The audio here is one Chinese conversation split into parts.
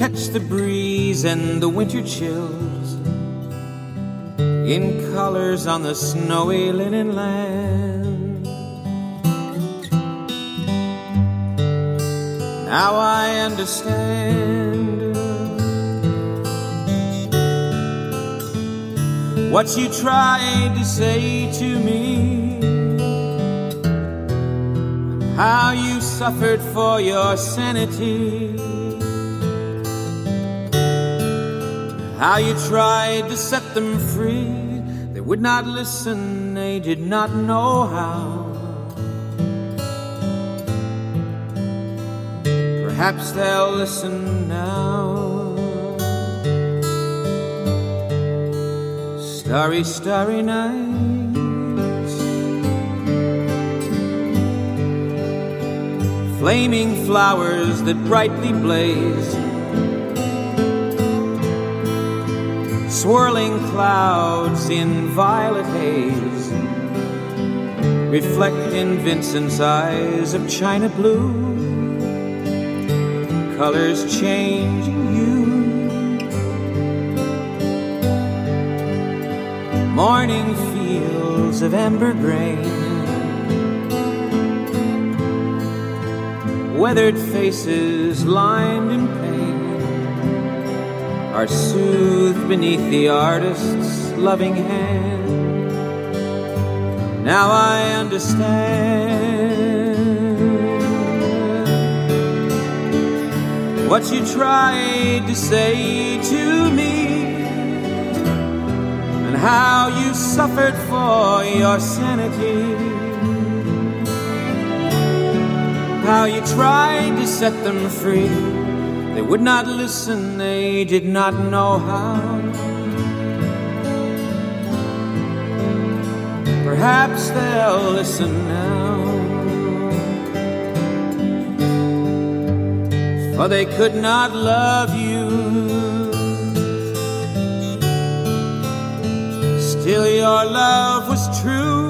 Catch the breeze and the winter chills in colors on the snowy linen land. Now I understand what you tried to say to me. How you suffered for your sanity. How you tried to set them free. They would not listen, they did not know how. Perhaps they'll listen now. Starry, starry nights. Flaming flowers that brightly blaze. Swirling clouds in violet haze reflect in Vincent's eyes of china blue, colors changing hue. Morning fields of amber grain, weathered faces lined in pain are soothed beneath the artist's loving hand. Now I understand what you tried to say to me and how you suffered for your sanity. How you tried to set them free they would not listen, did not know how. Perhaps they'll listen now. For they could not love you. Still, your love was true.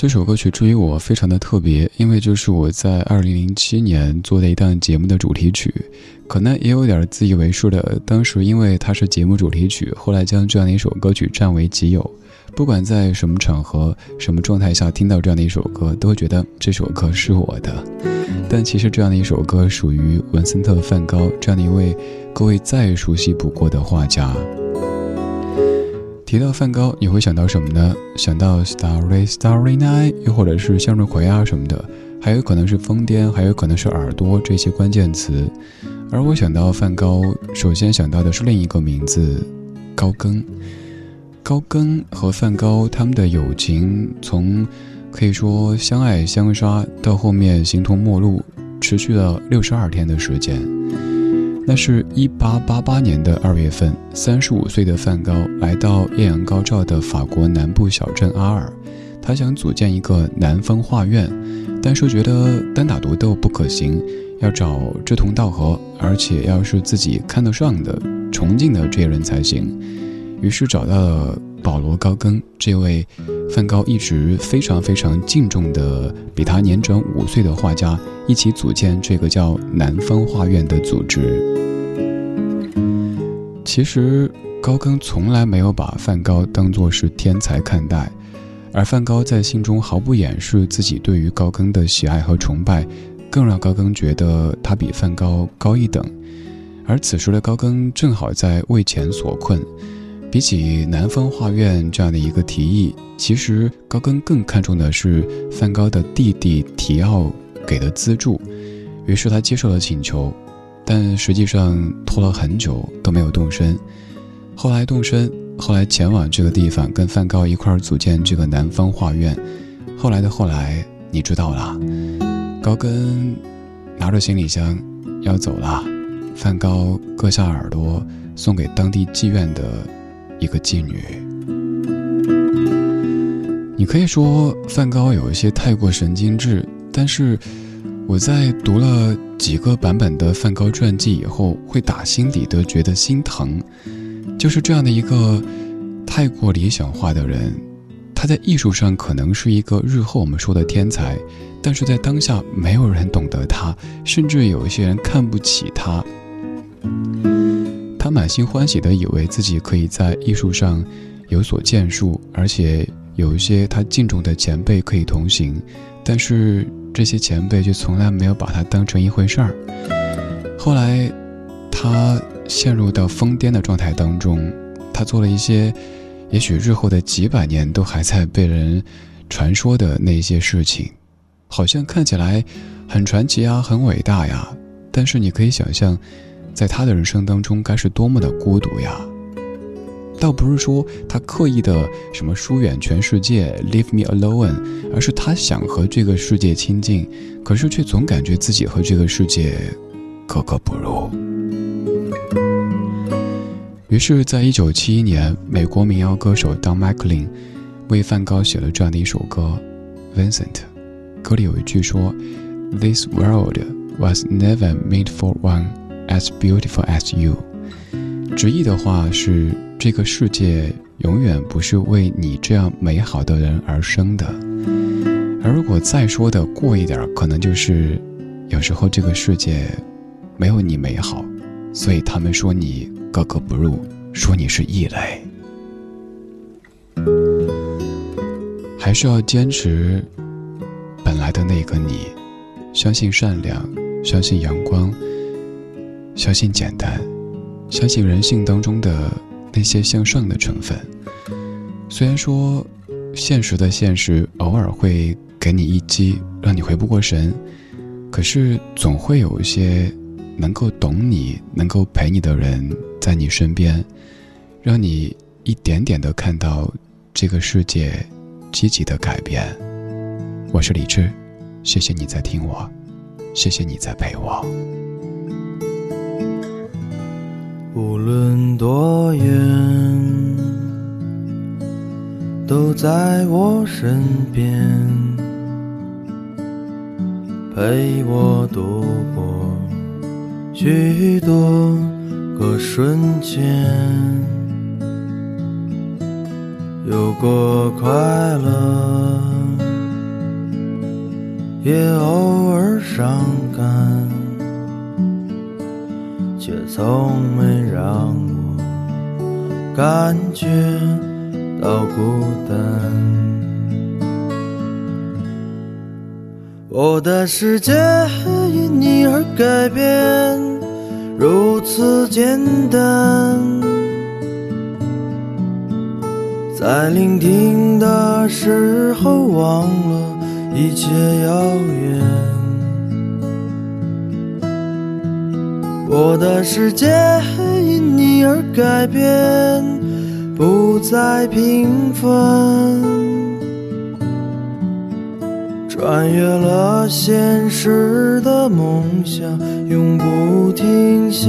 这首歌曲至于我非常的特别，因为就是我在二零零七年做的一档节目的主题曲，可能也有点自以为是的。当时因为它是节目主题曲，后来将这样的一首歌曲占为己有。不管在什么场合、什么状态下听到这样的一首歌，都会觉得这首歌是我的。但其实这样的一首歌属于文森特·梵高这样的一位各位再熟悉不过的画家。提到梵高，你会想到什么呢？想到 Starry Starry Night，又或者是向日葵啊什么的，还有可能是疯癫，还有可能是耳朵这些关键词。而我想到梵高，首先想到的是另一个名字——高更。高更和梵高他们的友情，从可以说相爱相杀，到后面形同陌路，持续了六十二天的时间。那是一八八八年的二月份，三十五岁的梵高来到艳阳高照的法国南部小镇阿尔，他想组建一个南方画院，但是觉得单打独斗不可行，要找志同道合，而且要是自己看得上的、崇敬的这些人才行。于是找到了保罗·高更这位梵高一直非常非常敬重的、比他年长五岁的画家，一起组建这个叫南方画院的组织。其实高更从来没有把梵高当作是天才看待，而梵高在信中毫不掩饰自己对于高更的喜爱和崇拜，更让高更觉得他比梵高高一等。而此时的高更正好在为钱所困。比起南方画院这样的一个提议，其实高更更看重的是梵高的弟弟提奥给的资助，于是他接受了请求，但实际上拖了很久都没有动身。后来动身，后来前往这个地方跟梵高一块儿组建这个南方画院。后来的后来，你知道了，高更拿着行李箱要走了，梵高割下耳朵送给当地妓院的。一个妓女，你可以说梵高有一些太过神经质，但是我在读了几个版本的梵高传记以后，会打心底的觉得心疼。就是这样的一个太过理想化的人，他在艺术上可能是一个日后我们说的天才，但是在当下没有人懂得他，甚至有一些人看不起他。满心欢喜地以为自己可以在艺术上有所建树，而且有一些他敬重的前辈可以同行，但是这些前辈却从来没有把他当成一回事儿。后来，他陷入到疯癫的状态当中，他做了一些也许日后的几百年都还在被人传说的那些事情，好像看起来很传奇啊，很伟大呀，但是你可以想象。在他的人生当中，该是多么的孤独呀！倒不是说他刻意的什么疏远全世界，leave me alone，而是他想和这个世界亲近，可是却总感觉自己和这个世界格格不入。于是，在一九七一年，美国民谣歌手 Don McLean 为梵高写了这样的一首歌《Vincent》，歌里有一句说：“This world was never made for one。” As beautiful as you，直译的话是这个世界永远不是为你这样美好的人而生的。而如果再说的过一点，可能就是有时候这个世界没有你美好，所以他们说你格格不入，说你是异类。还是要坚持本来的那个你，相信善良，相信阳光。相信简单，相信人性当中的那些向上的成分。虽然说，现实的现实偶尔会给你一击，让你回不过神，可是总会有一些能够懂你、能够陪你的人在你身边，让你一点点的看到这个世界积极的改变。我是李志，谢谢你在听我，谢谢你在陪我。无论多远，都在我身边，陪我度过许多个瞬间，有过快乐，也偶尔伤感。却从没让我感觉到孤单。我的世界因你而改变，如此简单。在聆听的时候，忘了一切遥远。我的世界因你而改变，不再平凡，穿越了现实的梦想，永不停歇。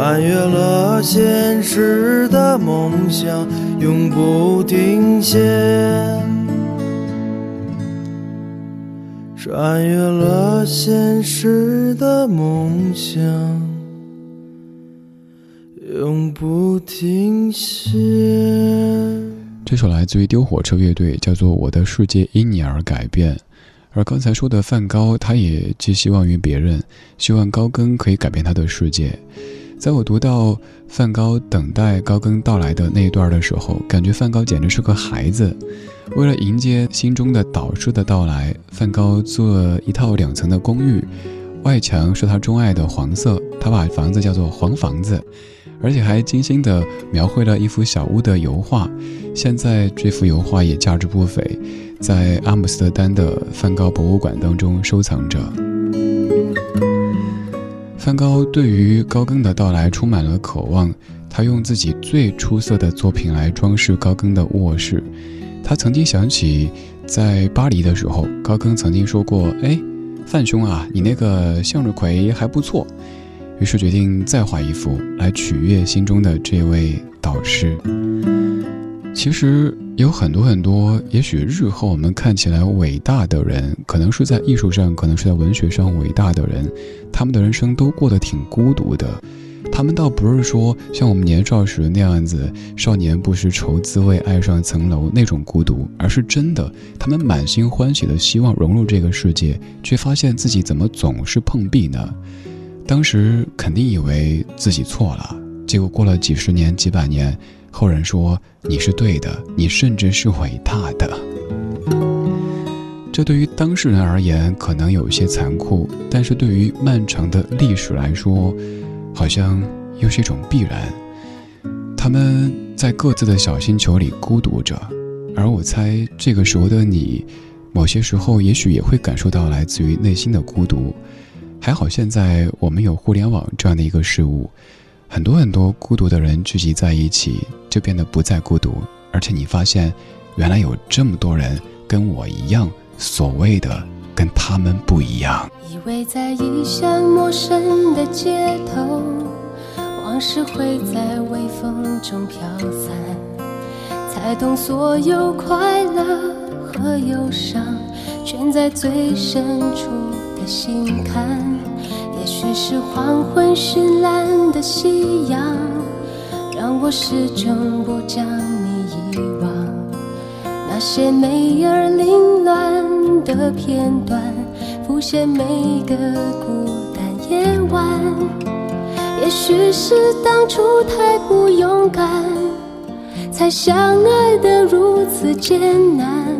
穿越了现实的梦想，永不停歇。穿越了现实的梦想，永不停歇。这首来自于丢火车乐队，叫做《我的世界因你而改变》。而刚才说的梵高，他也寄希望于别人，希望高更可以改变他的世界。在我读到梵高等待高更到来的那一段的时候，感觉梵高简直是个孩子。为了迎接心中的导师的到来，梵高做了一套两层的公寓，外墙是他钟爱的黄色，他把房子叫做“黄房子”，而且还精心的描绘了一幅小屋的油画。现在这幅油画也价值不菲，在阿姆斯特丹的梵高博物馆当中收藏着。梵高对于高更的到来充满了渴望，他用自己最出色的作品来装饰高更的卧室。他曾经想起，在巴黎的时候，高更曾经说过：“哎，范兄啊，你那个向日葵还不错。”于是决定再画一幅来取悦心中的这位导师。其实有很多很多，也许日后我们看起来伟大的人，可能是在艺术上，可能是在文学上伟大的人，他们的人生都过得挺孤独的。他们倒不是说像我们年少时那样子，少年不识愁滋味，爱上层楼那种孤独，而是真的，他们满心欢喜的希望融入这个世界，却发现自己怎么总是碰壁呢？当时肯定以为自己错了，结果过了几十年、几百年，后人说你是对的，你甚至是伟大的。这对于当事人而言可能有些残酷，但是对于漫长的历史来说，好像又是一种必然。他们在各自的小星球里孤独着，而我猜这个时候的你，某些时候也许也会感受到来自于内心的孤独。还好，现在我们有互联网这样的一个事物，很多很多孤独的人聚集在一起，就变得不再孤独。而且你发现，原来有这么多人跟我一样，所谓的跟他们不一样。以为在异乡陌生的街头，往事会在微风中飘散，才懂所有快乐和忧伤，全在最深处。的心坎，也许是黄昏绚烂的夕阳，让我始终不将你遗忘。那些美而凌乱的片段，浮现每个孤单夜晚。也许是当初太不勇敢，才相爱得如此艰难。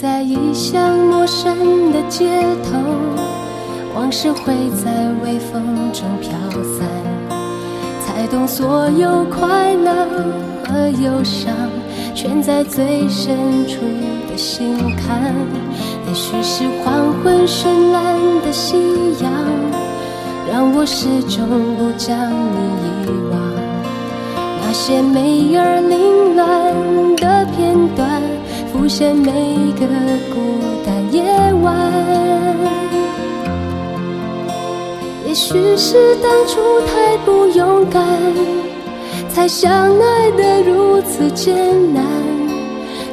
在异乡陌生的街头，往事会在微风中飘散，才懂所有快乐和忧伤，全在最深处的心坎。也许是黄昏绚烂的夕阳，让我始终不将你遗忘。那些美而凌乱的片段。现每个孤单夜晚，也许是当初太不勇敢，才相爱得如此艰难。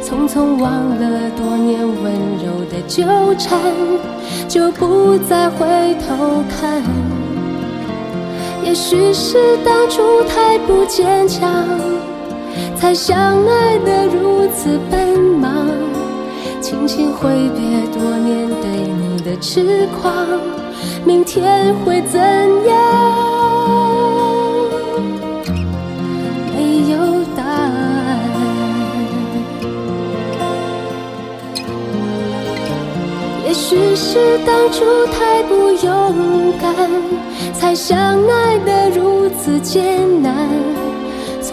匆匆忘了多年温柔的纠缠，就不再回头看。也许是当初太不坚强。才相爱得如此奔忙，轻轻挥别多年对你的痴狂，明天会怎样？没有答案。也许是当初太不勇敢，才相爱得如此艰难。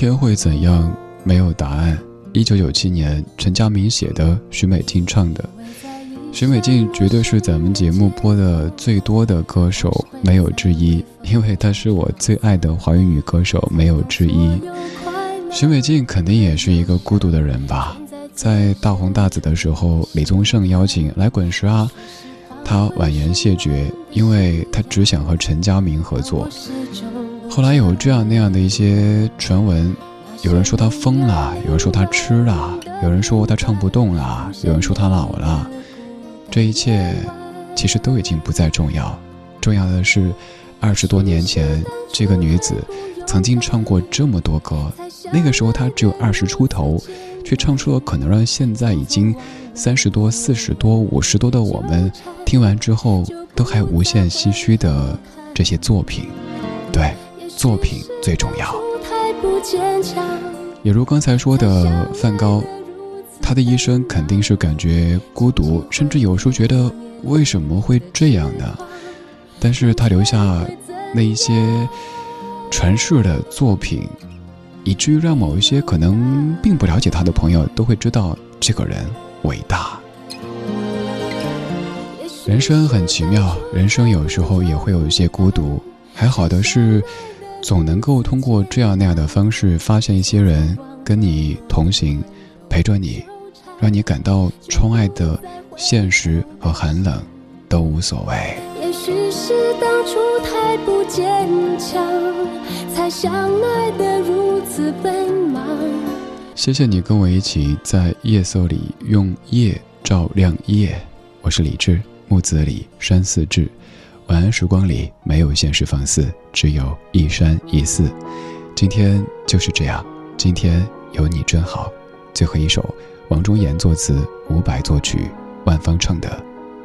天会怎样？没有答案。一九九七年，陈佳明写的，许美静唱的。许美静绝对是咱们节目播的最多的歌手，没有之一。因为她是我最爱的华语女歌手，没有之一。许美静肯定也是一个孤独的人吧？在大红大紫的时候，李宗盛邀请来滚石啊，她婉言谢绝，因为她只想和陈佳明合作。后来有这样那样的一些传闻，有人说他疯了，有人说他吃了，有人说他唱不动了，有人说他老了。这一切其实都已经不再重要，重要的是，二十多年前这个女子曾经唱过这么多歌，那个时候她只有二十出头，却唱出了可能让现在已经三十多、四十多、五十多的我们听完之后。都还无限唏嘘的这些作品，对，作品最重要。也如刚才说的，梵高，他的一生肯定是感觉孤独，甚至有时候觉得为什么会这样呢？但是他留下那一些传世的作品，以至于让某一些可能并不了解他的朋友都会知道这个人伟大。人生很奇妙，人生有时候也会有一些孤独。还好的是。总能够通过这样那样的方式发现一些人跟你同行，陪着你，让你感到窗外的现实和寒冷都无所谓。也许是当初太不坚强，才相爱的如此奔忙。谢谢你跟我一起在夜色里用夜照亮夜。我是李志，木子李，山寺志。晚安，时光里没有现实放肆，只有一山一寺。今天就是这样，今天有你真好。最后一首，王中言作词，伍佰作曲，万芳唱的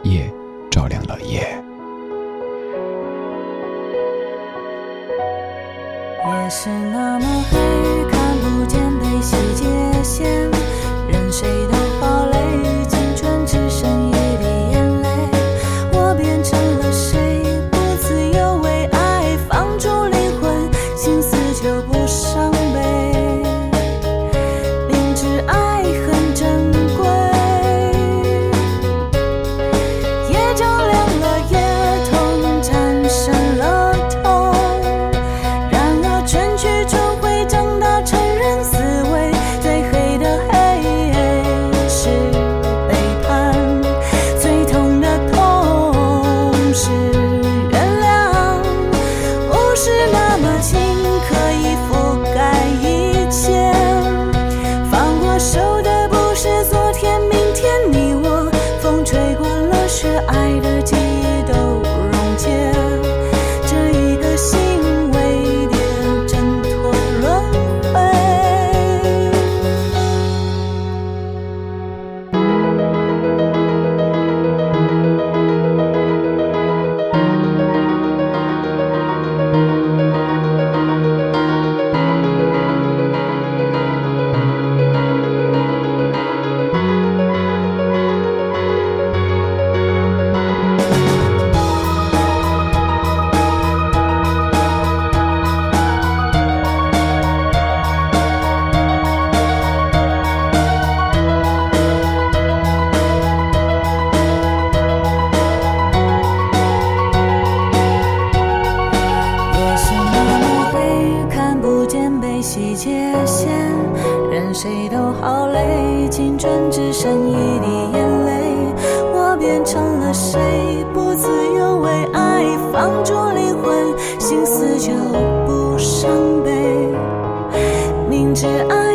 《夜照亮了夜》。夜是那么黑，看不见悲喜界限，任谁都成了谁不自由为爱放逐灵魂心死就不伤悲。明知爱